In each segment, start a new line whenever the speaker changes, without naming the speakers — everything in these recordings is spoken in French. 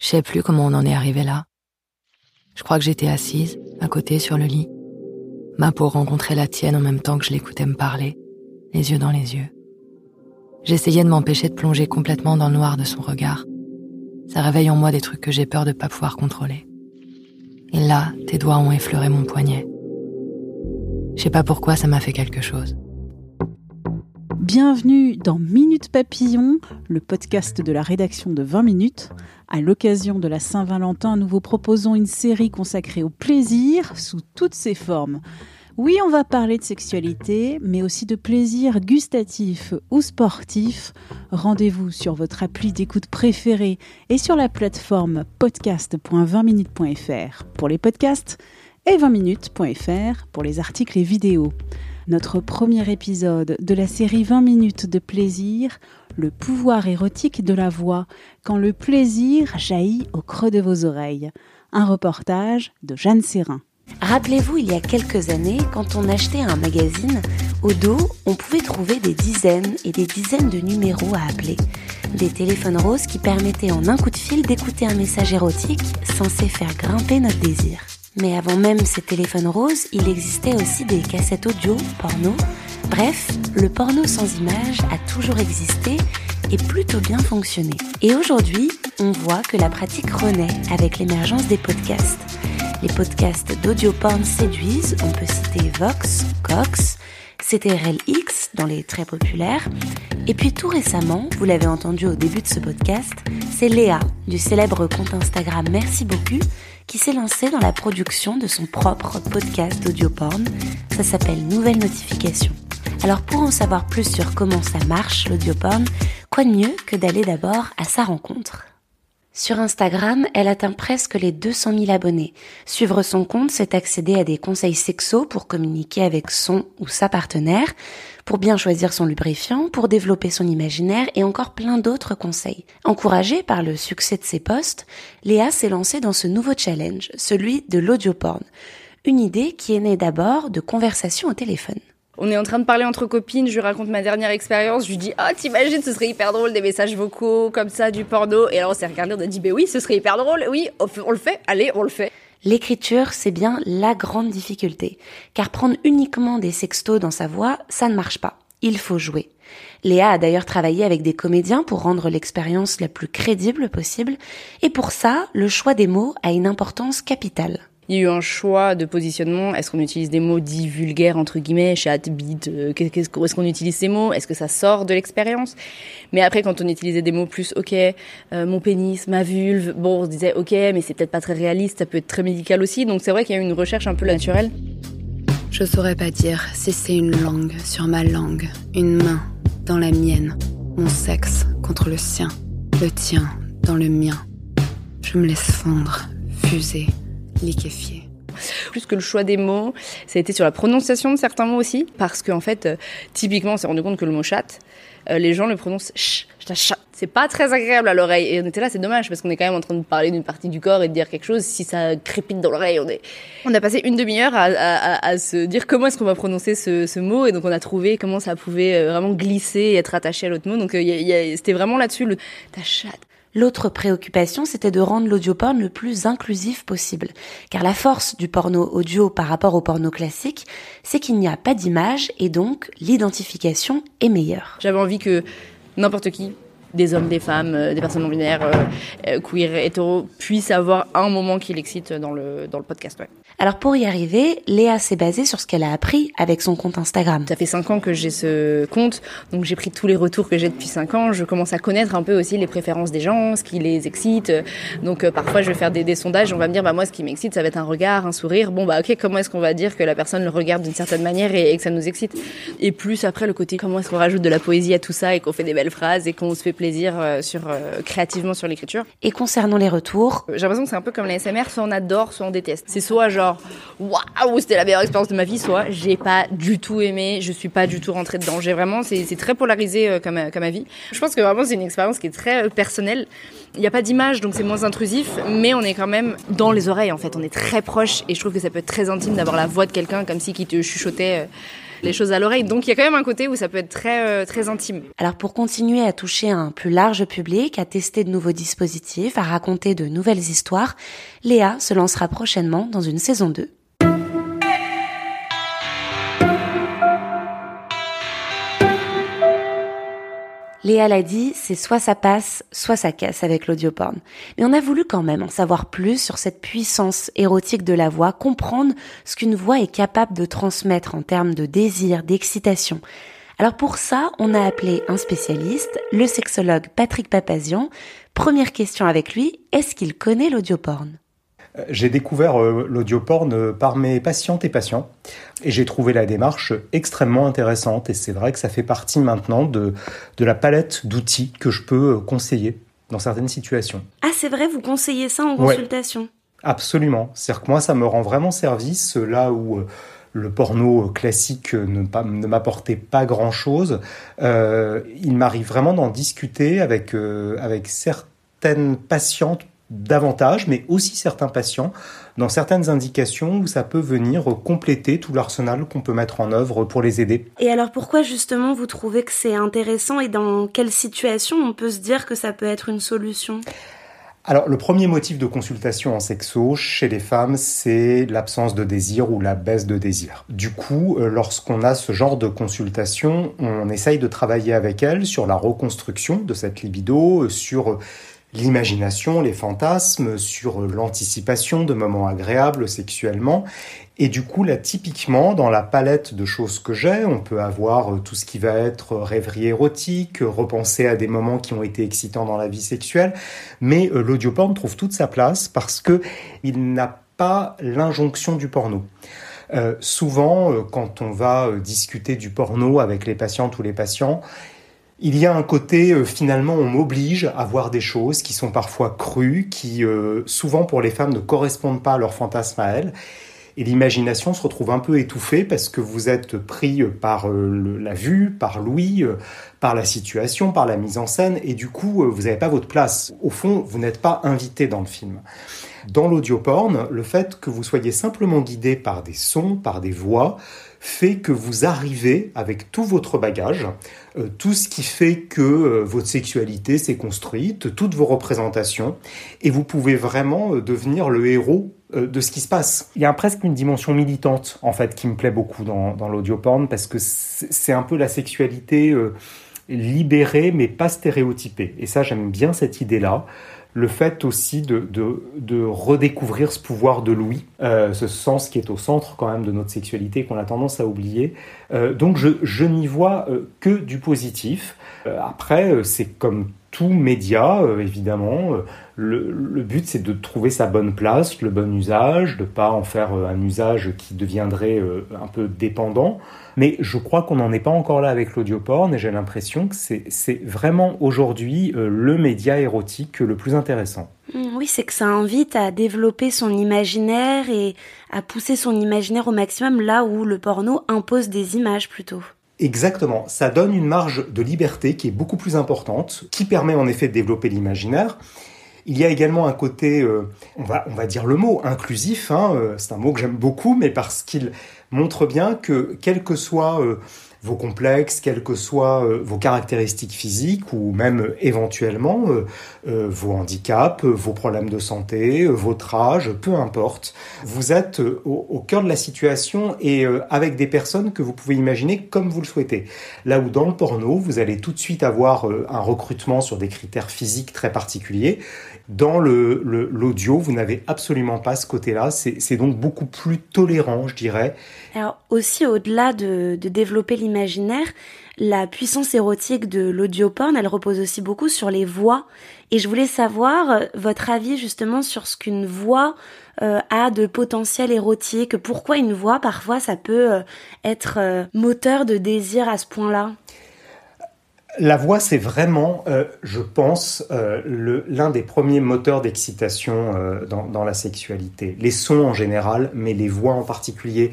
Je sais plus comment on en est arrivé là. Je crois que j'étais assise, à côté sur le lit. Ma peau rencontrait la tienne en même temps que je l'écoutais me parler, les yeux dans les yeux. J'essayais de m'empêcher de plonger complètement dans le noir de son regard. Ça réveille en moi des trucs que j'ai peur de pas pouvoir contrôler. Et là, tes doigts ont effleuré mon poignet. Je sais pas pourquoi ça m'a fait quelque chose.
Bienvenue dans Minute Papillon, le podcast de la rédaction de 20 minutes. À l'occasion de la Saint-Valentin, nous vous proposons une série consacrée au plaisir sous toutes ses formes. Oui, on va parler de sexualité, mais aussi de plaisir gustatif ou sportif. Rendez-vous sur votre appli d'écoute préférée et sur la plateforme podcast.20minutes.fr pour les podcasts et 20minutes.fr pour les articles et vidéos. Notre premier épisode de la série 20 minutes de plaisir, le pouvoir érotique de la voix, quand le plaisir jaillit au creux de vos oreilles. Un reportage de Jeanne Serrin.
Rappelez-vous, il y a quelques années, quand on achetait un magazine, au dos, on pouvait trouver des dizaines et des dizaines de numéros à appeler. Des téléphones roses qui permettaient en un coup de fil d'écouter un message érotique censé faire grimper notre désir. Mais avant même ces téléphones roses, il existait aussi des cassettes audio, porno. Bref, le porno sans image a toujours existé et plutôt bien fonctionné. Et aujourd'hui, on voit que la pratique renaît avec l'émergence des podcasts. Les podcasts d'audio porn séduisent, on peut citer Vox, Cox, CTRLX dans les très populaires. Et puis tout récemment, vous l'avez entendu au début de ce podcast, c'est Léa du célèbre compte Instagram Merci beaucoup qui s'est lancée dans la production de son propre podcast d'audio porn. Ça s'appelle Nouvelle Notification. Alors pour en savoir plus sur comment ça marche l'audio porn, quoi de mieux que d'aller d'abord à sa rencontre? Sur Instagram, elle atteint presque les 200 000 abonnés. Suivre son compte, c'est accéder à des conseils sexo pour communiquer avec son ou sa partenaire, pour bien choisir son lubrifiant, pour développer son imaginaire et encore plein d'autres conseils. Encouragée par le succès de ses posts, Léa s'est lancée dans ce nouveau challenge, celui de l'audio porn. Une idée qui est née d'abord de conversations au téléphone
on est en train de parler entre copines, je lui raconte ma dernière expérience, je lui dis ah t'imagines ce serait hyper drôle des messages vocaux comme ça du porno et alors on s'est regardé on a dit ben oui ce serait hyper drôle oui on le fait allez on le fait.
L'écriture, c'est bien la grande difficulté, car prendre uniquement des sextos dans sa voix, ça ne marche pas. Il faut jouer. Léa a d'ailleurs travaillé avec des comédiens pour rendre l'expérience la plus crédible possible, et pour ça, le choix des mots a une importance capitale
il y a eu un choix de positionnement. Est-ce qu'on utilise des mots dits vulgaires, entre guillemets, chat, bite, euh, est-ce qu'on utilise ces mots? Est-ce que ça sort de l'expérience? Mais après, quand on utilisait des mots plus, ok, euh, mon pénis, ma vulve, bon, on se disait, ok, mais c'est peut-être pas très réaliste, ça peut être très médical aussi. Donc c'est vrai qu'il y a eu une recherche un peu naturelle.
Je saurais pas dire si c'est une langue sur ma langue, une main dans la mienne, mon sexe contre le sien, le tien dans le mien. Je me laisse fondre, fuser, liquéfié.
Plus que le choix des mots, ça a été sur la prononciation de certains mots aussi, parce qu'en fait, euh, typiquement, on s'est rendu compte que le mot chat, euh, les gens le prononcent ch, chat. C'est pas très agréable à l'oreille. Et on était là, c'est dommage, parce qu'on est quand même en train de parler d'une partie du corps et de dire quelque chose. Si ça crépite dans l'oreille, on est. On a passé une demi-heure à, se dire comment est-ce qu'on va prononcer ce, mot, et donc on a trouvé comment ça pouvait euh, vraiment glisser et être attaché à l'autre mot. Donc c'était vraiment là-dessus le ta chatte.
L'autre préoccupation, c'était de rendre l'audioporn le plus inclusif possible. Car la force du porno audio par rapport au porno classique, c'est qu'il n'y a pas d'image et donc l'identification est meilleure.
J'avais envie que n'importe qui, des hommes, des femmes, euh, des personnes non binaires, euh, euh, queer, hétéro, puissent avoir un moment qui l'excite dans le, dans le podcast. Ouais.
Alors pour y arriver, Léa s'est basée sur ce qu'elle a appris avec son compte Instagram.
Ça fait cinq ans que j'ai ce compte, donc j'ai pris tous les retours que j'ai depuis cinq ans. Je commence à connaître un peu aussi les préférences des gens, ce qui les excite. Donc euh, parfois je vais faire des, des, sondages, on va me dire bah moi ce qui m'excite ça va être un regard, un sourire. Bon bah ok comment est-ce qu'on va dire que la personne le regarde d'une certaine manière et, que ça nous excite? Et plus après le côté comment est-ce qu'on rajoute de la poésie à tout ça et qu'on fait des belles phrases et qu'on se fait plaisir euh, sur euh, créativement sur l'écriture.
Et concernant les retours,
J'ai l'impression que c'est un peu comme la SMR, soit on adore, soit on déteste. C'est soit genre waouh, c'était la meilleure expérience de ma vie, soit j'ai pas du tout aimé, je suis pas du tout rentrée dedans. J'ai vraiment, c'est c'est très polarisé euh, comme comme avis. Je pense que vraiment c'est une expérience qui est très euh, personnelle. Il n'y a pas d'image, donc c'est moins intrusif, mais on est quand même dans les oreilles en fait. On est très proche et je trouve que ça peut être très intime d'avoir la voix de quelqu'un comme si qui te chuchotait. euh, les choses à l'oreille. Donc il y a quand même un côté où ça peut être très euh, très intime.
alors pour continuer à toucher un plus large public, à tester de nouveaux dispositifs, à raconter de nouvelles histoires, Léa se lancera prochainement dans une saison 2. Léa l'a dit, c'est soit ça passe, soit ça casse avec l'audioporn. Mais on a voulu quand même en savoir plus sur cette puissance érotique de la voix, comprendre ce qu'une voix est capable de transmettre en termes de désir, d'excitation. Alors pour ça, on a appelé un spécialiste, le sexologue Patrick Papazian. Première question avec lui, est-ce qu'il connaît l'audioporn?
J'ai découvert euh, l'audioporn euh, par mes patientes et patients et j'ai trouvé la démarche extrêmement intéressante et c'est vrai que ça fait partie maintenant de, de la palette d'outils que je peux euh, conseiller dans certaines situations.
Ah c'est vrai, vous conseillez ça en
Ouais.
consultation?
Absolument. C'est-à-dire que moi, ça me rend vraiment service euh, là où euh, le porno euh, classique euh, ne, ne m'apportait pas grand-chose. Euh, il m'arrive vraiment d'en discuter avec, euh, avec certaines patientes davantage, mais aussi certains patients dans certaines indications où ça peut venir compléter tout l'arsenal qu'on peut mettre en œuvre pour les aider.
Et alors pourquoi justement vous trouvez que c'est intéressant et dans quelle situation on peut se dire que ça peut être une solution?
Alors, le premier motif de consultation en sexo chez les femmes, c'est l'absence de désir ou la baisse de désir. Du coup, euh, lorsqu'on a ce genre de consultation, on essaye de travailler avec elles sur la reconstruction de cette libido, euh, sur euh, l'imagination, les fantasmes, sur euh, l'anticipation de moments agréables sexuellement. Et du coup, là, typiquement, dans la palette de choses que j'ai, on peut avoir euh, tout ce qui va être euh, rêverie érotique, repenser à des moments qui ont été excitants dans la vie sexuelle, mais l'audioporn trouve toute sa place parce que il n'a pas l'injonction du porno. Souvent, quand on va discuter du porno avec les patientes ou les patients, il y a un côté, euh, finalement, on m'oblige à voir des choses qui sont parfois crues, qui, euh, souvent pour les femmes, ne correspondent pas à leur fantasme à elles. Et l'imagination se retrouve un peu étouffée parce que vous êtes pris euh, par euh, la vue, par l'ouïe, euh, par la situation, par la mise en scène, et du coup, vous n'avez pas votre place. Au fond, vous n'êtes pas invité dans le film. Dans l'audioporn, le fait que vous soyez simplement guidé par des sons, par des voix, fait que vous arrivez avec tout votre bagage, euh, tout ce qui fait que euh, votre sexualité s'est construite, toutes vos représentations, et vous pouvez vraiment euh, devenir le héros de ce qui se passe. Il y a presque une dimension militante, en fait, qui me plaît beaucoup dans, dans l'audioporn, parce que c'est un peu la sexualité libérée, mais pas stéréotypée. Et ça, j'aime bien cette idée-là le fait aussi de, de, de redécouvrir ce pouvoir de l'ouïe, euh, ce sens qui est au centre quand même de notre sexualité qu'on a tendance à oublier. Euh, donc je, je n'y vois euh, que du positif. Après, c'est comme tout média, euh, évidemment. Euh, le, but, c'est de trouver sa bonne place, le bon usage, de pas en faire euh, un usage qui deviendrait un peu dépendant. Mais je crois qu'on n'en est pas encore là avec l'audioporn et j'ai l'impression que c'est vraiment aujourd'hui le média érotique le plus intéressant.
Hmm, Oui, c'est que ça invite à développer son imaginaire et à pousser son imaginaire au maximum là où le porno impose des images plutôt.
Exactement, ça donne une marge de liberté qui est beaucoup plus importante, qui permet en effet de développer l'imaginaire. Il y a également un côté, euh, on, va, on va dire le mot, inclusif, hein, euh, c'est un mot que j'aime beaucoup, mais parce qu'il montre bien que quel que soit euh, vos complexes, quelles que soient euh, vos caractéristiques physiques ou même euh, éventuellement euh, vos handicaps, vos problèmes de santé, votre âge, peu importe. Vous êtes au, cœur de la situation et avec des personnes que vous pouvez imaginer comme vous le souhaitez. Là où dans le porno, vous allez tout de suite avoir un recrutement sur des critères physiques très particuliers. Dans le, le- l'audio, vous n'avez absolument pas ce côté-là. C'est, donc beaucoup plus tolérant, je dirais.
Alors aussi au-delà de, de développer l'imaginaire, la puissance érotique de l'audioporn, elle repose aussi beaucoup sur les voix. Et je voulais savoir euh, votre avis justement sur ce qu'une voix euh, a de potentiel érotique. Pourquoi une voix, parfois, ça peut euh, être moteur de désir à ce point-là?
La voix, c'est vraiment, euh, je pense, euh, l'un des premiers moteurs d'excitation euh, dans, dans, la sexualité. Les sons en général, mais les voix en particulier.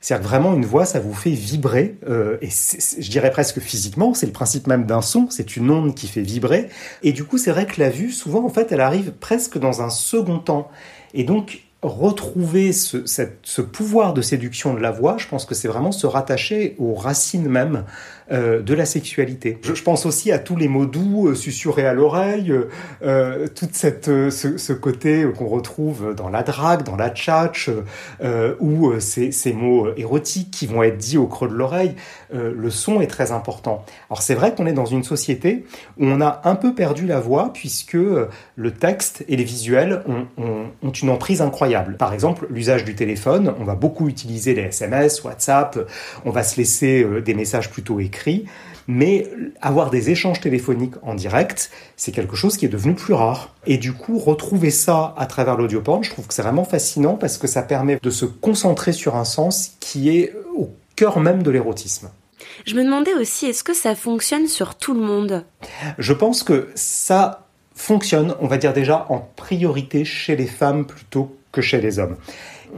C'est-à-dire vraiment, une voix, ça vous fait vibrer, et je dirais presque physiquement, c'est le principe même d'un son, c'est une onde qui fait vibrer. Et du coup, c'est vrai que la vue, souvent, en fait, elle arrive presque dans un second temps. Et donc, retrouver ce, ce, pouvoir de séduction de la voix, je pense que c'est vraiment se rattacher aux racines même euh, de la sexualité. Je, pense aussi à tous les mots doux euh, à l'oreille, euh, euh toute cette euh, ce, côté qu'on retrouve dans la drague, dans la tchatch, ou ces, ces, mots érotiques qui vont être dits au creux de l'oreille. le son est très important. Alors c'est vrai qu'on est dans une société où on a un peu perdu la voix puisque le texte et les visuels ont, ont une emprise incroyable. Par exemple, l'usage du téléphone, on va beaucoup utiliser les SMS, WhatsApp, on va se laisser des messages plutôt écrits mais avoir des échanges téléphoniques en direct, c'est quelque chose qui est devenu plus rare. Et du coup, retrouver ça à travers l'audioporn, je trouve que c'est vraiment fascinant parce que ça permet de se concentrer sur un sens qui est au cœur même de l'érotisme.
Je me demandais aussi, est-ce que ça fonctionne sur tout le monde?
Je pense que ça fonctionne, on va dire déjà, en priorité chez les femmes plutôt que chez les hommes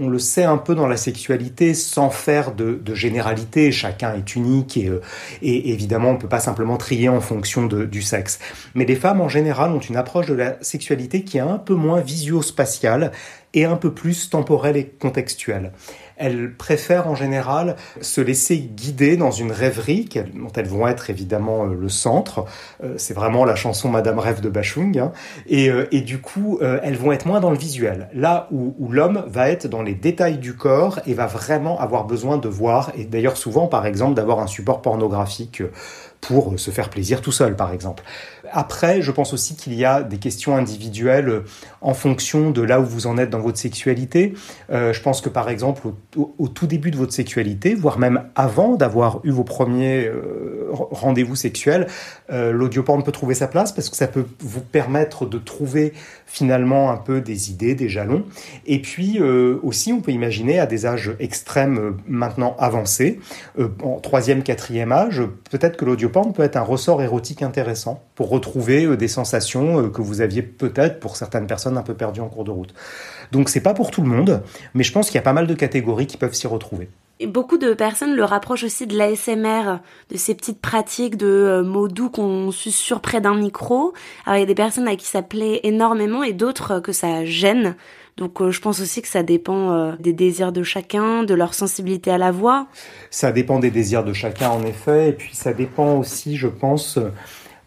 on le sait un peu dans la sexualité sans faire de, généralité. Chacun est unique et, euh, et, évidemment on ne peut pas simplement trier en fonction du sexe. Mais les femmes en général ont une approche de la sexualité qui est un peu moins visio-spatiale et un peu plus temporelle et contextuelle elles préfèrent en général se laisser guider dans une rêverie dont elles vont être évidemment euh, le centre. Euh, c'est vraiment la chanson Madame rêve de Bachung. Hein. Et, euh, et, du coup, elles vont être moins dans le visuel. Là où, où l'homme va être dans les détails du corps et va vraiment avoir besoin de voir, et d'ailleurs souvent par exemple d'avoir un support pornographique pour se faire plaisir tout seul, par exemple. Après, je pense aussi qu'il y a des questions individuelles euh, en fonction de là où vous en êtes dans votre sexualité. Euh, je pense que par exemple, au, tout début de votre sexualité, voire même avant d'avoir eu vos premiers euh, rendez-vous sexuels, euh, l'audioporn peut trouver sa place parce que ça peut vous permettre de trouver finalement un peu des idées, des jalons. Et puis euh, aussi, on peut imaginer à des âges extrêmes euh, maintenant avancés, euh, en troisième, quatrième âge, peut-être que l'audioporn peut être un ressort érotique intéressant pour retrouver des sensations que vous aviez peut-être pour certaines personnes un peu perdues en cours de route. Donc c'est pas pour tout le monde, mais je pense qu'il y a pas mal de catégories qui peuvent s'y retrouver
beaucoup de personnes le rapprochent aussi de l'ASMR, de ces petites pratiques de euh, mots doux qu'on susurre près d'un micro. Alors il y a des personnes à qui ça plaît énormément et d'autres que ça gêne. Donc euh, je pense aussi que ça dépend euh, des désirs de chacun, de leur sensibilité à la voix.
Ça dépend des désirs de chacun en effet, et puis ça dépend aussi, je pense,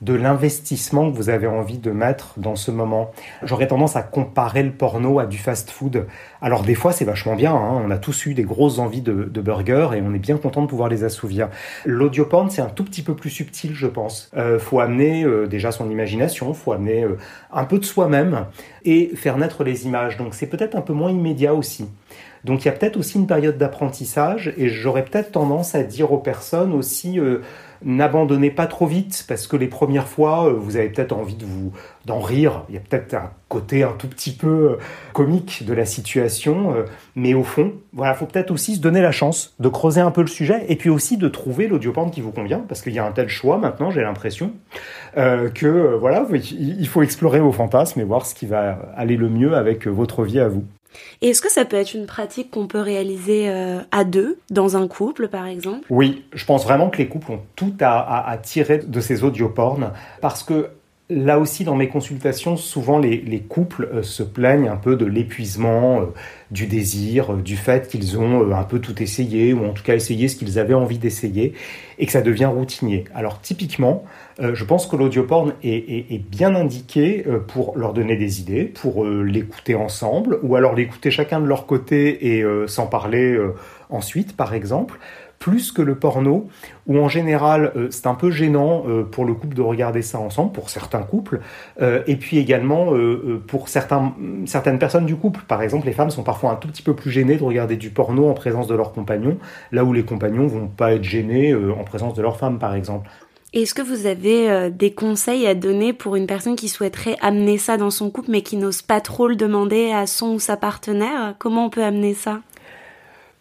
de l'investissement que vous avez envie de mettre dans ce moment. J'aurais tendance à comparer le porno à du fast-food. Alors des fois c'est vachement bien, hein. on a tous eu des grosses envies de, de burgers et on est bien content de pouvoir les assouvir. L'audioporn c'est un tout petit peu plus subtil je pense. Euh, faut amener euh, déjà son imagination, faut amener euh, un peu de soi-même et faire naître les images. Donc c'est peut-être un peu moins immédiat aussi. Donc il y a peut-être aussi une période d'apprentissage et j'aurais peut-être tendance à dire aux personnes aussi euh, n'abandonnez pas trop vite parce que les premières fois euh, vous avez peut-être envie de vous d'en rire, il y a peut-être un côté un tout petit peu euh, comique de la situation mais au fond, voilà, faut peut-être aussi se donner la chance de creuser un peu le sujet et puis aussi de trouver l'audioporn qui vous convient parce qu'il y a un tel choix maintenant, j'ai l'impression que voilà, il faut explorer vos fantasmes et voir ce qui va aller le mieux avec votre vie à vous.
Et est-ce que ça peut être une pratique qu'on peut réaliser euh, à deux, dans un couple par exemple?
Oui, je pense vraiment que les couples ont tout à, tirer de ces audiopornes parce que Là aussi, dans mes consultations, souvent les, les couples euh, se plaignent un peu de l'épuisement, euh, du désir, du fait qu'ils ont un peu tout essayé, ou en tout cas essayé ce qu'ils avaient envie d'essayer, et que ça devient routinier. Alors typiquement, euh, je pense que l'audioporn est, est, bien indiqué euh, pour leur donner des idées, pour euh, l'écouter ensemble, ou alors l'écouter chacun de leur côté et s'en parler ensuite, par exemple plus que le porno, où en général c'est un peu gênant pour le couple de regarder ça ensemble, pour certains couples, et puis également pour certains, certaines personnes du couple. Par exemple, les femmes sont parfois un tout petit peu plus gênées de regarder du porno en présence de leurs compagnons, là où les compagnons vont pas être gênés en présence de leur femme, par exemple.
Est-ce que vous avez euh, des conseils à donner pour une personne qui souhaiterait amener ça dans son couple mais qui n'ose pas trop le demander à son ou sa partenaire? Comment on peut amener ça?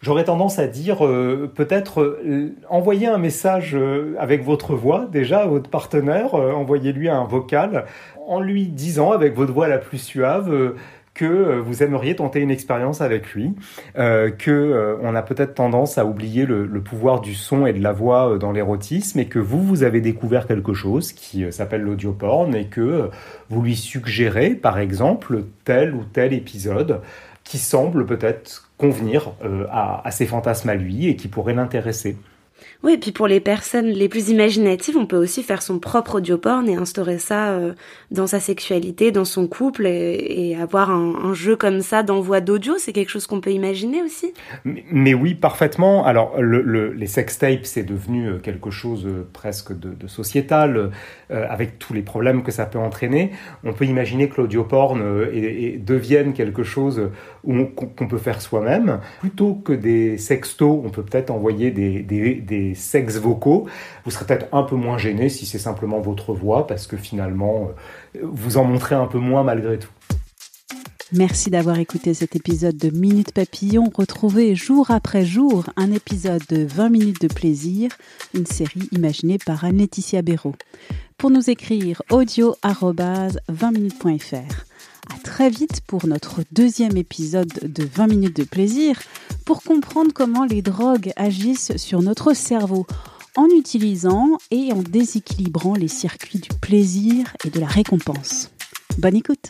J'aurais tendance à dire euh, peut-être euh, envoyer un message euh, avec votre voix déjà à votre partenaire, envoyez-lui un vocal en lui disant avec votre voix la plus suave que vous aimeriez tenter une expérience avec lui, que on a peut-être tendance à oublier le, pouvoir du son et de la voix dans l'érotisme et que vous vous avez découvert quelque chose qui s'appelle l'audioporn et que vous lui suggérez par exemple tel ou tel épisode qui semble peut-être convenir euh, à, à ses fantasmes à lui et qui pourrait l'intéresser.
Oui, et puis pour les personnes les plus imaginatives, on peut aussi faire son propre audioporn et instaurer ça euh, dans sa sexualité, dans son couple, et, avoir un, jeu comme ça d'envoi d'audio, c'est quelque chose qu'on peut imaginer aussi
mais, oui, parfaitement. Alors, le, les sextapes, c'est devenu euh, quelque chose euh, presque de, sociétal, avec tous les problèmes que ça peut entraîner. On peut imaginer que l'audioporn et, devienne quelque chose qu'on peut faire soi-même. Plutôt que des sextos, on peut peut-être envoyer des, des sexes vocaux, vous serez peut-être un peu moins gêné si c'est simplement votre voix, parce que finalement, euh, vous en montrez un peu moins malgré tout.
Merci d'avoir écouté cet épisode de Minute Papillon. Retrouvez jour après jour un épisode de 20 minutes de plaisir, une série imaginée par Anne-Laetitia Béraud. Pour nous écrire audio-20minutes.fr. À très vite pour notre deuxième épisode de 20 minutes de plaisir pour comprendre comment les drogues agissent sur notre cerveau en utilisant et en déséquilibrant les circuits du plaisir et de la récompense. Bonne écoute